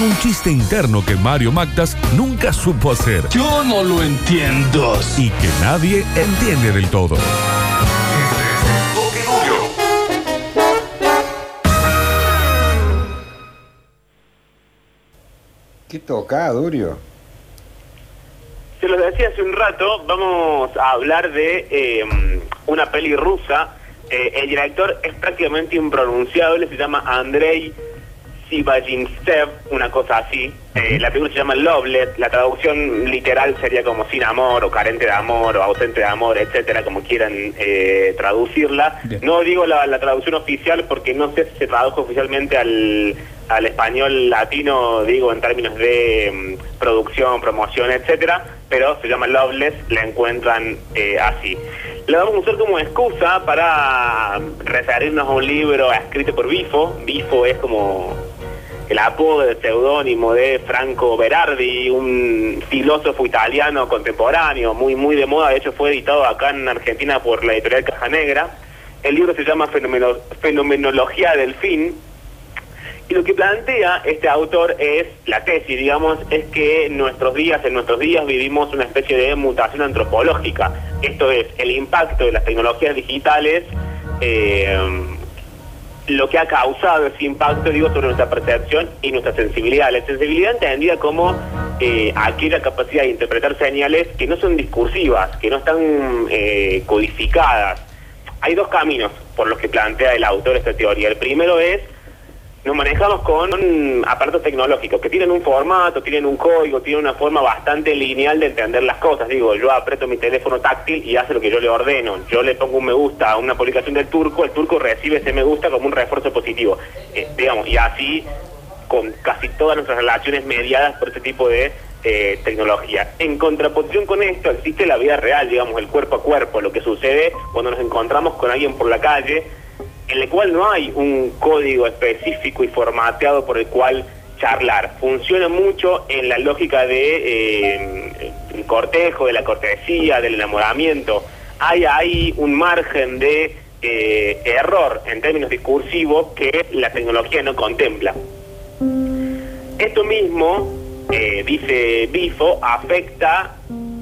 un chiste interno que Mario Magdas nunca supo hacer Yo no lo entiendo. y que nadie entiende del todo. ¿Qué toca, Durio? Se los decía hace un rato, vamos a hablar de eh, una peli rusa. Eh, el director es prácticamente impronunciable, se llama Andrei Sivajinstev, una cosa así. Eh, la película se llama Loveless, la traducción literal sería como sin amor, o carente de amor, o ausente de amor, etcétera, como quieran eh, traducirla. Bien. No digo la, la traducción oficial porque no sé si se tradujo oficialmente al, al español latino, digo en términos de mm, producción, promoción, etcétera, pero se llama Loveless, la encuentran eh, así. La vamos a usar como excusa para referirnos a un libro escrito por Bifo. Bifo es como el apodo del seudónimo de Franco Berardi, un filósofo italiano contemporáneo, muy muy de moda, de hecho fue editado acá en Argentina por la editorial Caja Negra. El libro se llama Fenomeno- Fenomenología del Fin, y lo que plantea este autor es, la tesis, digamos, es que en nuestros días, en nuestros días vivimos una especie de mutación antropológica. Esto es, el impacto de las tecnologías digitales, eh, lo que ha causado ese impacto, digo, sobre nuestra percepción y nuestra sensibilidad. La sensibilidad entendida como eh, aquella capacidad de interpretar señales que no son discursivas, que no están eh, codificadas. Hay dos caminos por los que plantea el autor esta teoría. El primero es nos manejamos con aparatos tecnológicos que tienen un formato, tienen un código, tienen una forma bastante lineal de entender las cosas. Digo, yo aprieto mi teléfono táctil y hace lo que yo le ordeno. Yo le pongo un me gusta a una publicación del turco, el turco recibe ese me gusta como un refuerzo positivo. Eh, digamos, y así con casi todas nuestras relaciones mediadas por este tipo de eh, tecnología. En contraposición con esto existe la vida real, digamos, el cuerpo a cuerpo, lo que sucede cuando nos encontramos con alguien por la calle en el cual no hay un código específico y formateado por el cual charlar. Funciona mucho en la lógica de eh, cortejo, de la cortesía, del enamoramiento. Hay ahí un margen de eh, error en términos discursivos que la tecnología no contempla. Esto mismo, eh, dice Bifo, afecta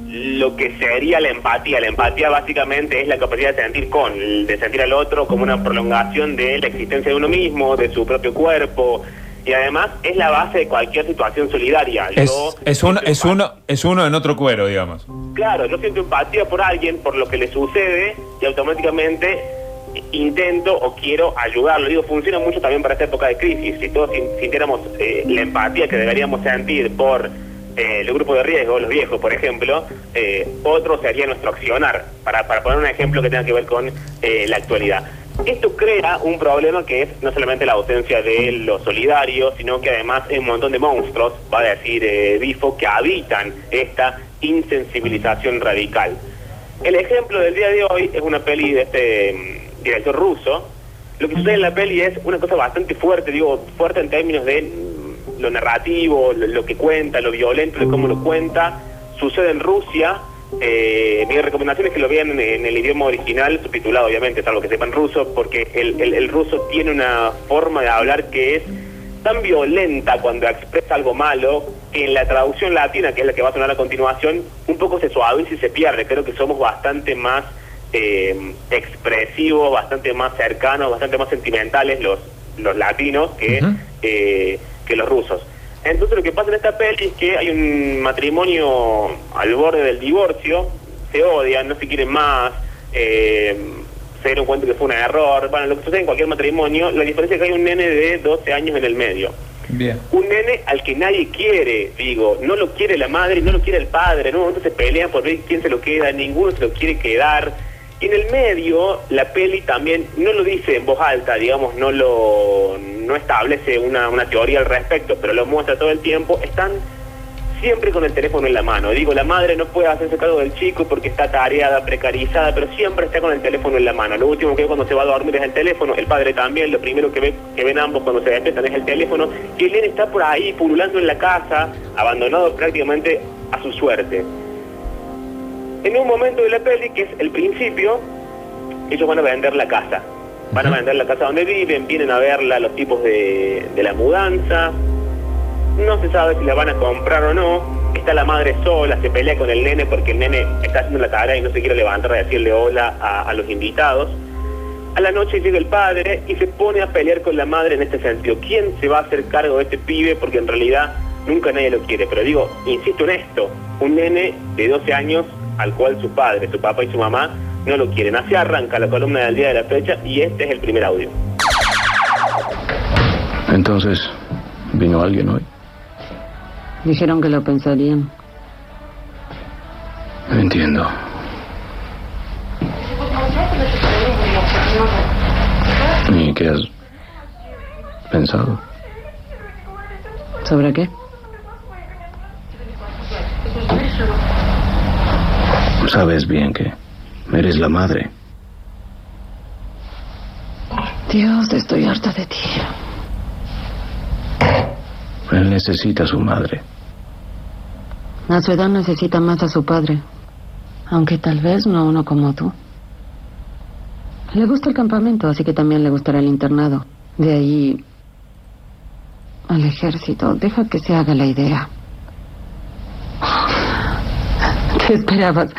lo que sería la empatía. La empatía básicamente es la capacidad de sentir con, de sentir al otro como una prolongación de la existencia de uno mismo, de su propio cuerpo. Y además es la base de cualquier situación solidaria. Es, Yo es, uno, siento es, uno, es uno en otro cuero, digamos. Claro, yo siento empatía por alguien, por lo que le sucede, y automáticamente intento o quiero ayudarlo. Digo, funciona mucho también para esta época de crisis. Si todos sin- sintiéramos eh, la empatía que deberíamos sentir por eh, el grupo de riesgo, los viejos, por ejemplo, eh, otro sería nuestro accionar, para, para poner un ejemplo que tenga que ver con eh, la actualidad. Esto crea un problema que es no solamente la ausencia de lo solidario, sino que además hay un montón de monstruos, va a decir eh, Bifo, que habitan esta insensibilización radical. El ejemplo del día de hoy es una peli de este mm, director ruso. Lo que sucede en la peli es una cosa bastante fuerte, digo, fuerte en términos de lo narrativo, lo, lo que cuenta, lo violento, de cómo lo cuenta. Sucede en Rusia. Eh, mi recomendación es que lo vean en, en el idioma original, subtitulado obviamente, salvo que sepan ruso, porque el, el- el ruso tiene una forma de hablar que es tan violenta cuando expresa algo malo que en la traducción latina, que es la que va a sonar a continuación, un poco se suaviza y se pierde. Creo que somos bastante más eh, expresivos, bastante más cercanos, bastante más sentimentales los, los latinos que, eh, que los rusos. Entonces lo que pasa en esta peli es que hay un matrimonio al borde del divorcio, se odian, no se quieren más, eh, se dieron cuenta que fue un error, bueno, lo que sucede en cualquier matrimonio, la diferencia es que hay un nene de 12 años en el medio. Bien. Un nene al que nadie quiere, digo, no lo quiere la madre, no lo quiere el padre, no, entonces pelean por ver quién se lo queda, ninguno se lo quiere quedar. Y en el medio, la peli también no lo dice en voz alta, digamos, no lo, no establece una, una teoría al respecto, pero lo muestra todo el tiempo, están siempre con el teléfono en la mano. Digo, la madre no puede hacerse cargo del chico porque está tareada, precarizada, pero siempre está con el teléfono en la mano. Lo último que ve cuando se va a dormir es el teléfono, el padre también, lo primero que, ve, que ven ambos cuando se despiertan es el teléfono, y el está por ahí pululando en la casa, abandonado prácticamente a su suerte. En un momento de la peli, que es el principio, ellos van a vender la casa. Van a vender la casa donde viven, vienen a verla los tipos de, de la mudanza, no se sabe si la van a comprar o no. Está la madre sola, se pelea con el nene porque el nene está haciendo la tarea y no se quiere levantar a decirle hola a, a los invitados. A la noche llega el padre y se pone a pelear con la madre en este sentido. ¿Quién se va a hacer cargo de este pibe? Porque en realidad nunca nadie lo quiere. Pero digo, insisto en esto, un nene de 12 años al cual su padre, su papá y su mamá no lo quieren. Así arranca la columna del día de la fecha y este es el primer audio. Entonces, ¿vino alguien hoy? Dijeron que lo pensarían. Entiendo. ¿Y qué has pensado? ¿Sobre qué? Sabes bien que eres la madre. Dios, estoy harta de ti. Él necesita a su madre. A su edad necesita más a su padre. Aunque tal vez no uno como tú. Le gusta el campamento, así que también le gustará el internado. De ahí al ejército. Deja que se haga la idea. ¿Qué esperabas?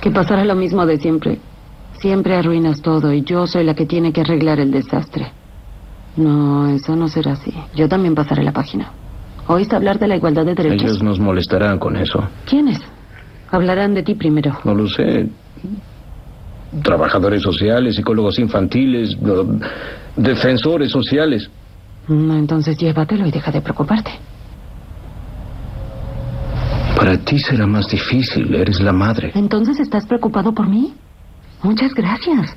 Que pasara lo mismo de siempre. Siempre arruinas todo y yo soy la que tiene que arreglar el desastre. No, eso no será así. Yo también pasaré la página. ¿Oíste hablar de la igualdad de derechos? Ellos nos molestarán con eso. ¿Quiénes? Hablarán de ti primero. No lo sé. Trabajadores sociales, psicólogos infantiles, defensores sociales. No, entonces llévatelo y deja de preocuparte. Para ti será más difícil, eres la madre. ¿Entonces estás preocupado por mí? Muchas gracias.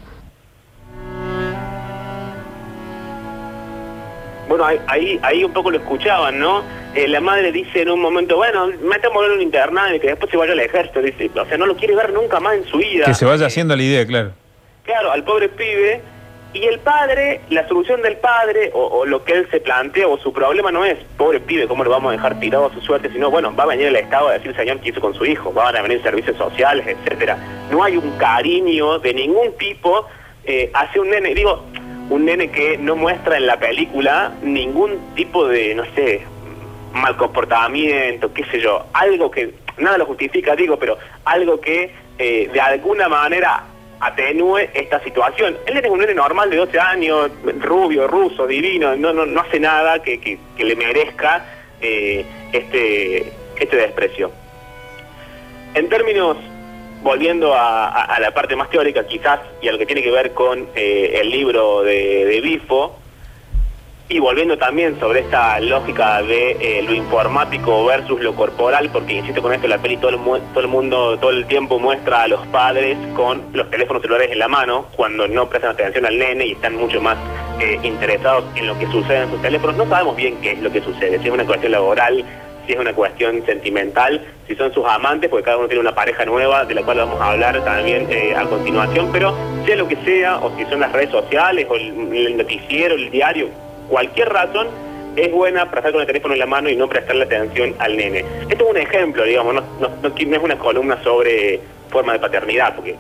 Bueno, ahí, ahí, un poco lo escuchaban, ¿no? Eh, la madre dice en un momento, bueno, metamos en un internado y que después se vaya al ejército. Dice, o sea, no lo quiere ver nunca más en su vida. Que se vaya haciendo la idea, claro. Claro, al pobre pibe. Y el padre, la solución del padre, o, lo que él se plantea, o su problema no es, pobre pibe, ¿cómo lo vamos a dejar tirado a su suerte? Sino, bueno, va a venir el Estado a decir, señor, qué hizo con su hijo, van a venir servicios sociales, etcétera. No hay un cariño de ningún tipo eh, hacia un nene. Digo, un nene que no muestra en la película ningún tipo de, no sé, mal comportamiento, qué sé yo, algo que, nada lo justifica, digo, pero algo que eh, de alguna manera atenúe esta situación. Él es un nene normal de 12 años, rubio, ruso, divino, no, no, no hace nada que, que, le merezca eh, este, este desprecio. En términos, volviendo a, la parte más teórica quizás, y a lo que tiene que ver con eh, el libro de, de Bifo, y volviendo también sobre esta lógica de eh, lo informático versus lo corporal, porque insisto con esto, la peli todo el, mundo todo el tiempo muestra a los padres con los teléfonos celulares en la mano, cuando no prestan atención al nene y están mucho más eh, interesados en lo que sucede en sus teléfonos. No sabemos bien qué es lo que sucede, si es una cuestión laboral, si es una cuestión sentimental, si son sus amantes, porque cada uno tiene una pareja nueva, de la cual vamos a hablar también eh, a continuación, pero sea lo que sea, o si son las redes sociales, o el noticiero, el diario, cualquier razón, es buena para estar con el teléfono en la mano y no prestarle atención al nene. Esto es un ejemplo, digamos, no, es una columna sobre forma de paternidad, porque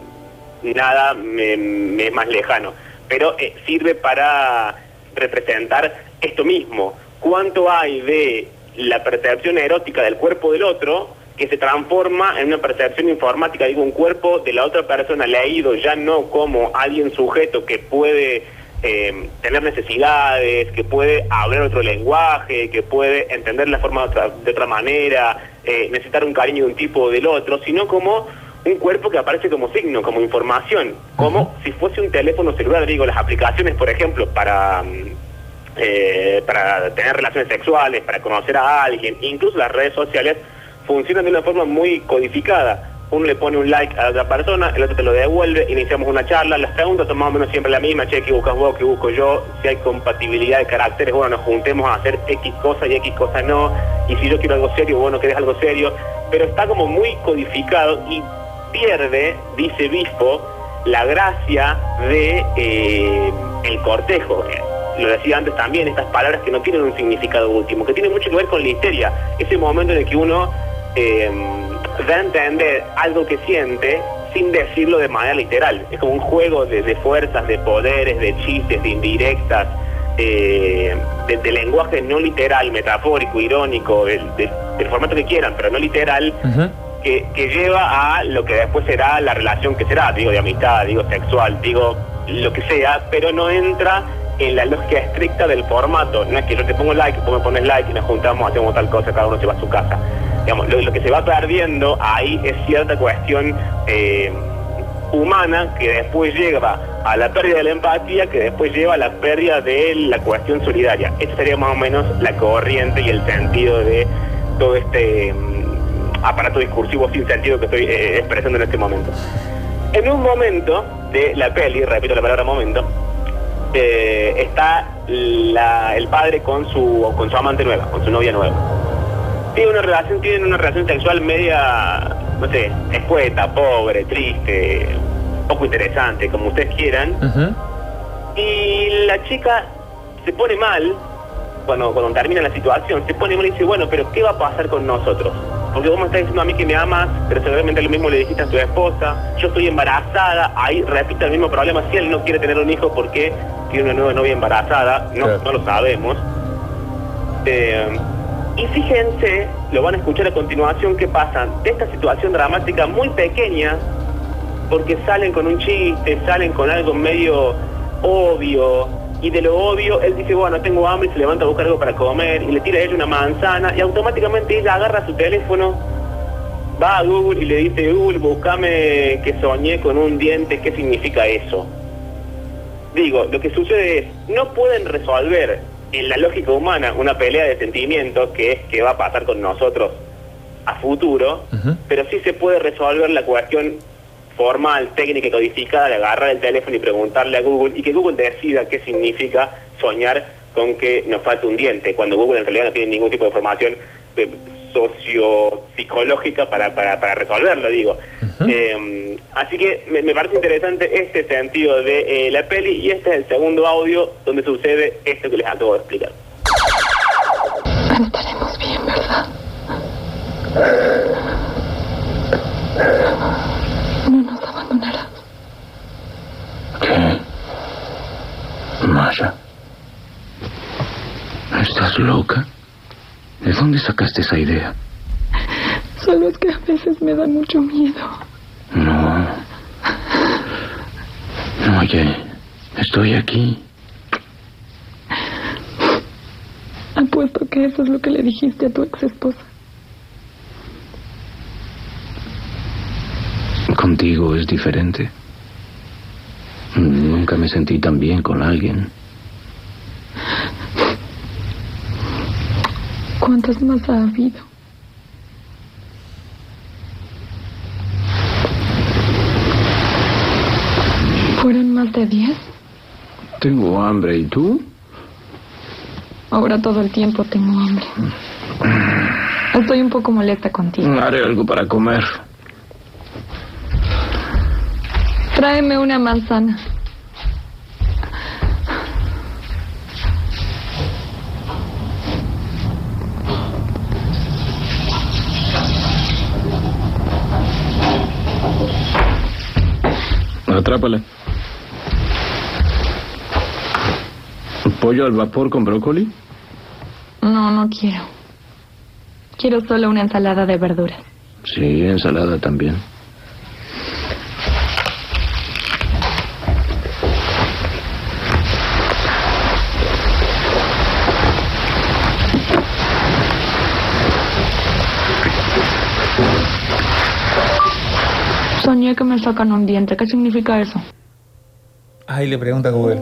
nada me, me es más lejano, pero eh, sirve para representar esto mismo. ¿Cuánto hay de la percepción erótica del cuerpo del otro que se transforma en una percepción informática, digo, un cuerpo de la otra persona leído ya no como alguien sujeto que puede eh, tener necesidades, que puede hablar otro lenguaje, que puede entender la forma de otra, de otra manera, eh, necesitar un cariño de un tipo o del otro, sino como un cuerpo que aparece como signo, como información, como si fuese un teléfono celular, digo, las aplicaciones, por ejemplo, para... Eh, para tener relaciones sexuales, para conocer a alguien, incluso las redes sociales funcionan de una forma muy codificada. Uno le pone un like a la persona, el otro te lo devuelve, iniciamos una charla, las preguntas son más o menos siempre la misma, che, ¿qué buscas vos, qué busco yo? Si hay compatibilidad de caracteres, bueno, nos juntemos a hacer X cosas y X cosas no, y si yo quiero algo serio, bueno, querés algo serio, pero está como muy codificado y pierde, dice Bispo, la gracia de eh, el cortejo. Lo decía antes también, estas palabras que no tienen un significado último, que tienen mucho que ver con la histeria. Ese momento en el que uno eh, da a entender algo que siente sin decirlo de manera literal. Es como un juego de, de fuerzas, de poderes, de chistes, de indirectas, eh, de, de lenguaje no literal, metafórico, irónico, del, del- del formato que quieran, pero no literal, que, que lleva a lo que después será la relación que será, digo, de amistad, digo, sexual, digo, lo que sea, pero no entra en la lógica estricta del formato. No es que yo te pongo like, vos me pones like y nos juntamos, hacemos tal cosa, cada uno se va a su casa. Digamos, lo, lo que se va perdiendo ahí es cierta cuestión eh, humana que después lleva a la pérdida de la empatía, que después lleva a la pérdida de la cuestión solidaria. Esa sería más o menos la corriente y el sentido de todo este mm, aparato discursivo sin sentido que estoy eh, expresando en este momento. En un momento de la peli, repito la palabra momento, eh, está la- el padre con su con su amante nueva, con su novia nueva. Tienen una relación, tienen una relación sexual media, no sé, escueta, pobre, triste, poco interesante, como ustedes quieran. Y la chica se pone mal cuando, cuando termina la situación, se pone mal y dice, bueno, pero ¿qué va a pasar con nosotros? Porque vos me estás diciendo a mí que me amas, pero seguramente lo mismo le dijiste a tu esposa, yo estoy embarazada, ahí repite el mismo problema, si él no quiere tener un hijo, ¿por qué tiene una nueva novia embarazada? No, Claro. no lo sabemos. Eh, y fíjense, lo van a escuchar a continuación, qué pasa de esta situación dramática muy pequeña, porque salen con un chiste, salen con algo medio obvio, y de lo obvio él dice, bueno, tengo hambre, y se levanta a buscar algo para comer, y le tira a ella una manzana, y automáticamente ella agarra su teléfono, va a Google y le dice, Google, búscame que soñé con un diente, ¿qué significa eso? Digo, lo que sucede es, no pueden resolver en la lógica humana una pelea de sentimientos, que es que va a pasar con nosotros a futuro, pero sí se puede resolver la cuestión formal, técnica y codificada de agarrar el teléfono y preguntarle a Google y que Google decida qué significa soñar con que nos falta un diente, cuando Google en realidad no tiene ningún tipo de información eh, sociopsicológica para, para, para resolverlo, digo. Eh, así que me, me parece interesante este sentido de eh, la peli y este es el segundo audio donde sucede esto que les acabo de explicar. Pero estaremos bien, ¿verdad? No nos abandonarás. ¿Qué? Masha. ¿Estás loca? ¿De dónde sacaste esa idea? Solo es que a veces me da mucho miedo. No. No, oye, estoy aquí. Apuesto que eso es lo que le dijiste a tu ex esposa. Contigo es diferente. Nunca me sentí tan bien con alguien. ¿Cuántas más ha habido? ¿Fueron más de diez? Tengo hambre, ¿y tú? Ahora todo el tiempo tengo hambre. Estoy un poco molesta contigo. Haré algo para comer. Tráeme una manzana. Atrápala. ¿Pollo al vapor con brócoli? No, no quiero. Quiero solo una ensalada de verduras. Sí, ensalada también. Soñé que me sacan un diente. ¿Qué significa eso? Ahí le pregunta a Google.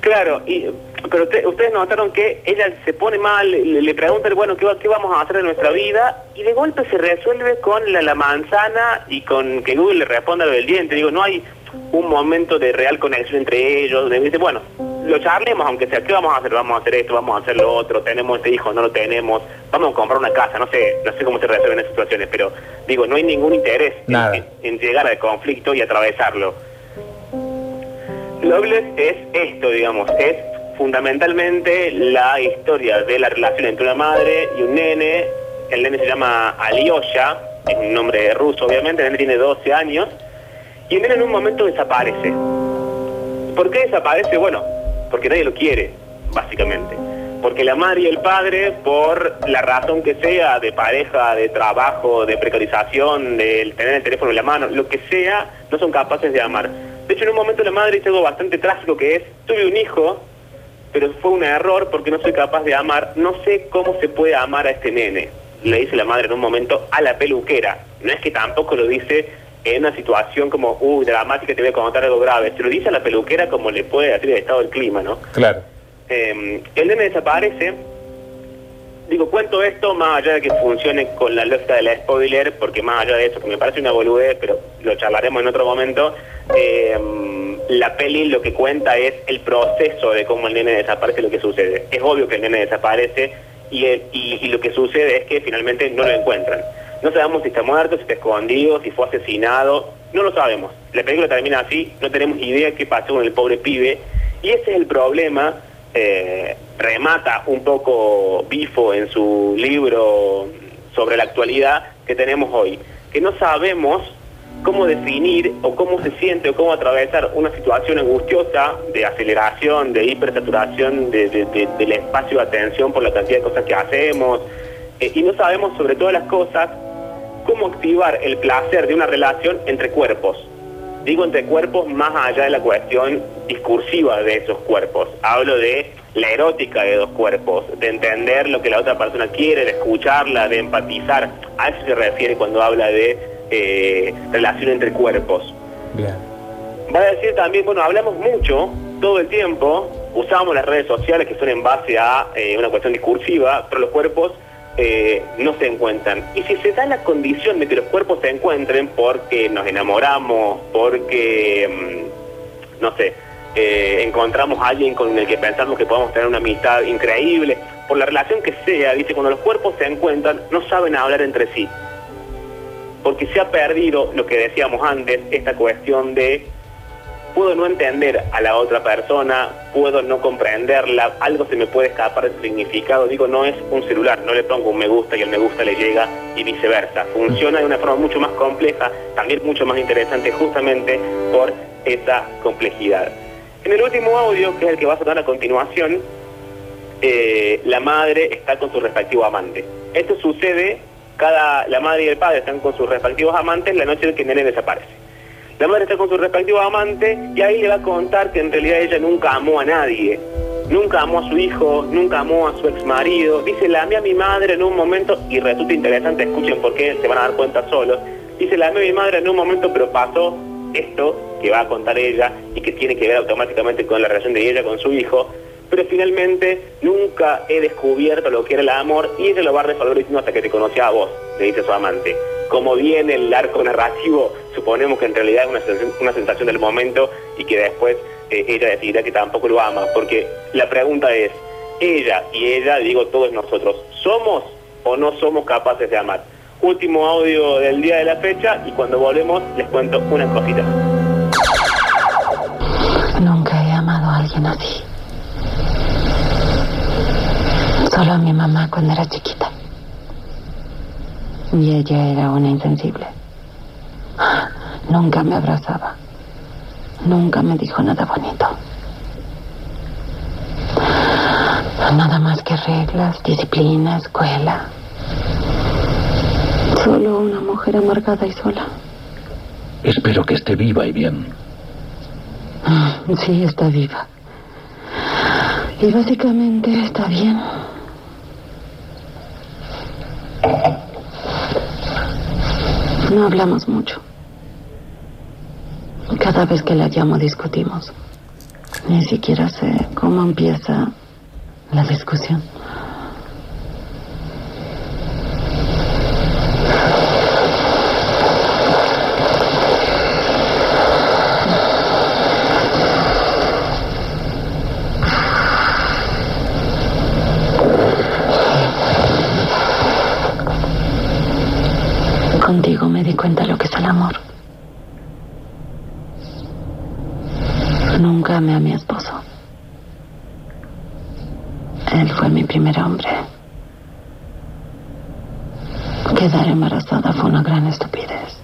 Claro, y pero usted- ustedes notaron que ella se pone mal, le, le preguntan, bueno, ¿qué, ¿qué vamos a hacer en nuestra vida? Y de golpe se resuelve con la, la manzana y con que Google le responda lo del diente. Digo, no hay un momento de real conexión entre ellos, donde dice, bueno, lo charlemos, aunque sea, ¿qué vamos a hacer? Vamos a hacer esto, vamos a hacer lo otro, tenemos este hijo, no lo tenemos, vamos a comprar una casa, no sé, no sé cómo se resuelven esas situaciones, pero digo, no hay ningún interés en- en llegar al conflicto y atravesarlo. Loveless es esto, digamos, es fundamentalmente la historia de la relación entre una madre y un nene. El nene se llama Alyosha, es un nombre ruso obviamente, el nene tiene 12 años, y el nene en un momento desaparece. ¿Por qué desaparece? Bueno, porque nadie lo quiere, básicamente. Porque la madre y el padre, por la razón que sea, de pareja, de trabajo, de precarización, de tener el teléfono en la mano, lo que sea, no son capaces de amar. De hecho, en un momento la madre dice algo bastante trágico que es, tuve un hijo, pero fue un error porque no soy capaz de amar, no sé cómo se puede amar a este nene. Le dice la madre en un momento a la peluquera. No es que tampoco lo dice en una situación como, uy, dramática, te voy a contar algo grave. Se lo dice a la peluquera como le puede decir el estado del clima, ¿no? Claro. Eh, el nene desaparece. Digo, cuento esto más allá de que funcione con la lógica del spoiler, porque más allá de eso, que me parece una boludez, pero lo charlaremos en otro momento, eh, la peli lo que cuenta es el proceso de cómo el nene desaparece y lo que sucede. Es obvio que el nene desaparece y, el- y, y lo que sucede es que finalmente no lo encuentran. No sabemos si está muerto, si está escondido, si fue asesinado, no lo sabemos. La película termina así, no tenemos idea qué pasó con el pobre pibe. Y ese es el problema eh, remata un poco Bifo en su libro sobre la actualidad que tenemos hoy, que no sabemos cómo definir o cómo se siente o cómo atravesar una situación angustiosa de aceleración, de hipersaturación de- de- de- del espacio de atención por la cantidad de cosas que hacemos, eh, y no sabemos sobre todas las cosas cómo activar el placer de una relación entre cuerpos. Digo entre cuerpos más allá de la cuestión discursiva de esos cuerpos. Hablo de la erótica de dos cuerpos, de entender lo que la otra persona quiere, de escucharla, de empatizar. A eso se refiere cuando habla de eh, relación entre cuerpos. Bien. Va a decir también, bueno, hablamos mucho, todo el tiempo, usamos las redes sociales que son en base a eh, una cuestión discursiva, pero los cuerpos eh, no se encuentran. Y si se da la condición de que los cuerpos se encuentren porque nos enamoramos, porque, mm, no sé, eh, encontramos a alguien con el que pensamos que podemos tener una amistad increíble, por la relación que sea, dice, cuando los cuerpos se encuentran, no saben hablar entre sí porque se ha perdido lo que decíamos antes, esta cuestión de puedo no entender a la otra persona, puedo no comprenderla, algo se me puede escapar de significado, digo, no es un celular, no le pongo un me gusta y el me gusta le llega y viceversa, funciona de una forma mucho más compleja, también mucho más interesante justamente por esa complejidad. En el último audio, que es el que va a sonar a continuación, eh, la madre está con su respectivo amante. Esto sucede, cada, la madre y el padre están con sus respectivos amantes la noche en que nene desaparece. La madre está con su respectivo amante y ahí le va a contar que en realidad ella nunca amó a nadie. Nunca amó a su hijo, nunca amó a su ex marido. Dice, la amé a mi madre en un momento, y resulta interesante, escuchen por qué, se van a dar cuenta solos. Dice, la amé a mi madre en un momento, pero pasó esto que va a contar ella y que tiene que ver automáticamente con la relación de ella con su hijo. Pero finalmente nunca he descubierto lo que era el amor y ella lo va a resolver diciendo hasta que te conocí a vos, le dice su amante. Como viene el arco narrativo, suponemos que en realidad es una sensación, una sensación del momento y que después eh, ella decidirá que tampoco lo ama. Porque la pregunta es, ella y ella, digo todos nosotros, ¿somos o no somos capaces de amar? Último audio del día de la fecha y cuando volvemos les cuento una cosita. Nunca he amado a alguien así. Solo a mi mamá cuando era chiquita. Y ella era una insensible. Nunca me abrazaba. Nunca me dijo nada bonito. Nada más que reglas, disciplina, escuela. Solo una mujer amargada y sola. Espero que esté viva y bien. Sí, está viva. Y básicamente está bien. No hablamos mucho. Cada vez que la llamo discutimos. Ni siquiera sé cómo empieza la discusión. Contigo me di cuenta de lo que es el amor. Nunca amé a mi esposo. Él fue mi primer hombre. Quedar embarazada fue una gran estupidez.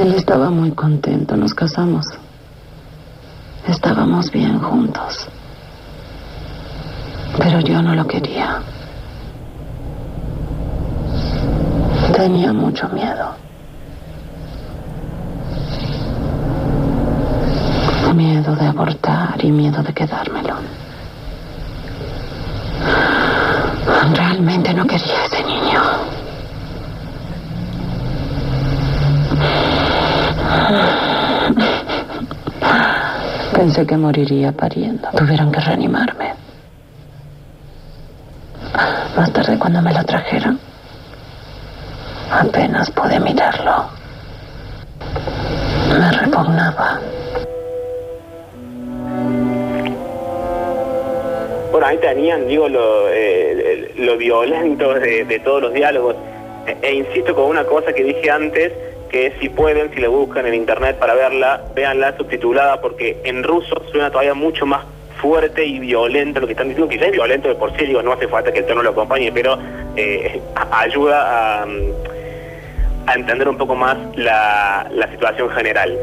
Él estaba muy contento, Estábamos bien juntos. Pero yo no lo quería. Tenía mucho miedo. Miedo de abortar y miedo de quedármelo. Realmente no quería ese niño. Pensé que moriría pariendo. Tuvieron que reanimarme. Más tarde, cuando me lo trajeron, apenas pude mirarlo. Me repugnaba. Bueno, ahí tenían, digo, lo, eh, lo violento de, todos los diálogos. E, e insisto con una cosa que dije antes, que si pueden, si la buscan en internet para verla, véanla subtitulada, porque en ruso suena todavía mucho más fuerte y violento lo que están diciendo, que ya es violento de por sí, digo, no hace falta que el tono lo acompañe, pero eh, ayuda a, a entender un poco más la situación general.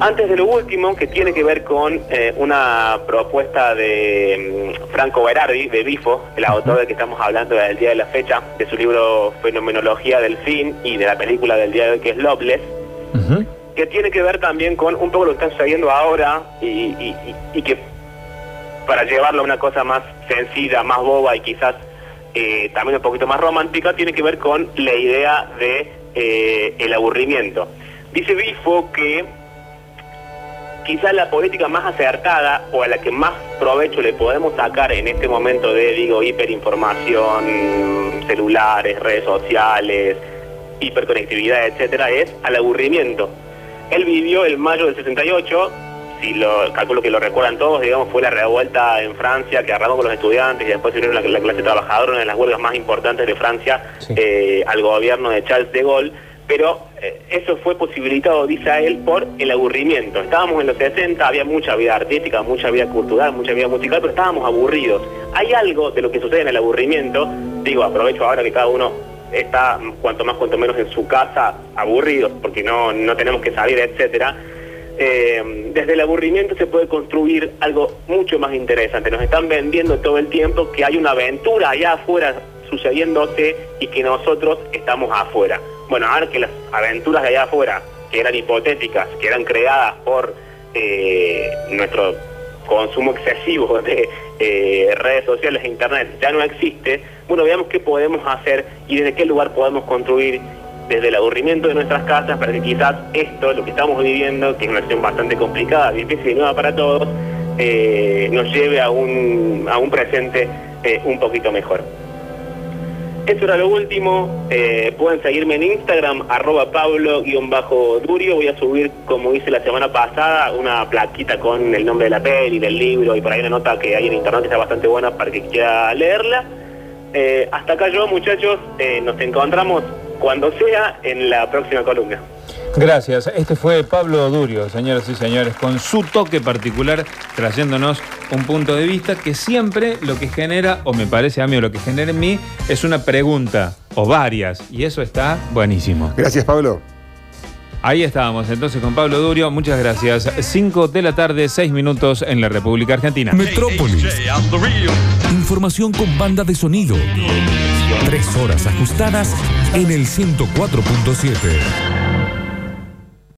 Antes de lo último, que tiene que ver con eh, una propuesta de mm, Franco Berardi, de Bifo, el autor del que estamos hablando del día de la fecha, de su libro Fenomenología del Fin y de la película del día de hoy que es Loveless, que tiene que ver también con un poco lo que está sucediendo ahora y, y- y- y que para llevarlo a una cosa más sencilla, más boba y quizás eh, también un poquito más romántica, tiene que ver con la idea de eh, el aburrimiento. Dice Bifo que quizás la política más acertada o a la que más provecho le podemos sacar en este momento de, digo, hiperinformación, celulares, redes sociales, hiperconectividad, etcétera, es al aburrimiento. Él vivió el mayo del 68, si lo calculo que lo recuerdan todos, digamos, fue la revuelta en Francia que arrancó con los estudiantes y después se unieron la, la clase trabajadora, una de las huelgas más importantes de Francia, eh, al gobierno de Charles de Gaulle, pero eh, eso fue posibilitado, dice a él, por el aburrimiento. Estábamos en los 60, había mucha vida artística, mucha vida cultural, mucha vida musical, pero estábamos aburridos. Hay algo de lo que sucede en el aburrimiento, digo, aprovecho ahora que cada uno está cuanto más cuanto menos en su casa aburridos porque no, no tenemos que salir, etcétera. Eh, desde el aburrimiento se puede construir algo mucho más interesante. Nos están vendiendo todo el tiempo que hay una aventura allá afuera sucediéndose y que nosotros estamos afuera. Bueno, ahora que las aventuras de allá afuera, que eran hipotéticas, que eran creadas por eh, nuestro consumo excesivo de eh, redes sociales e internet ya no existe, bueno, veamos qué podemos hacer y desde qué lugar podemos construir desde el aburrimiento de nuestras casas para que quizás esto, lo que estamos viviendo, que es una situación bastante complicada, difícil y nueva para todos, eh, nos lleve a un, presente un poquito mejor. Eso era lo último. Eh, pueden seguirme en Instagram, arroba Pablo-Durio. Voy a subir, como hice la semana pasada, una plaquita con el nombre de la peli, del libro y por ahí una nota que hay en internet que está bastante buena para que quiera leerla. Eh, hasta acá yo, muchachos. Eh, nos encontramos cuando sea en la próxima columna. Gracias. Este fue Pablo Durio, señoras y señores, con su toque particular, trayéndonos un punto de vista que siempre lo que genera, o me parece a mí, o lo que genera en mí, es una pregunta, o varias, y eso está buenísimo. Gracias, Pablo. Ahí estábamos entonces con Pablo Durio, muchas gracias. 5 de la tarde, 6 minutos en la República Argentina. Metrópolis. Información con banda de sonido. Tres horas ajustadas en el 104.7.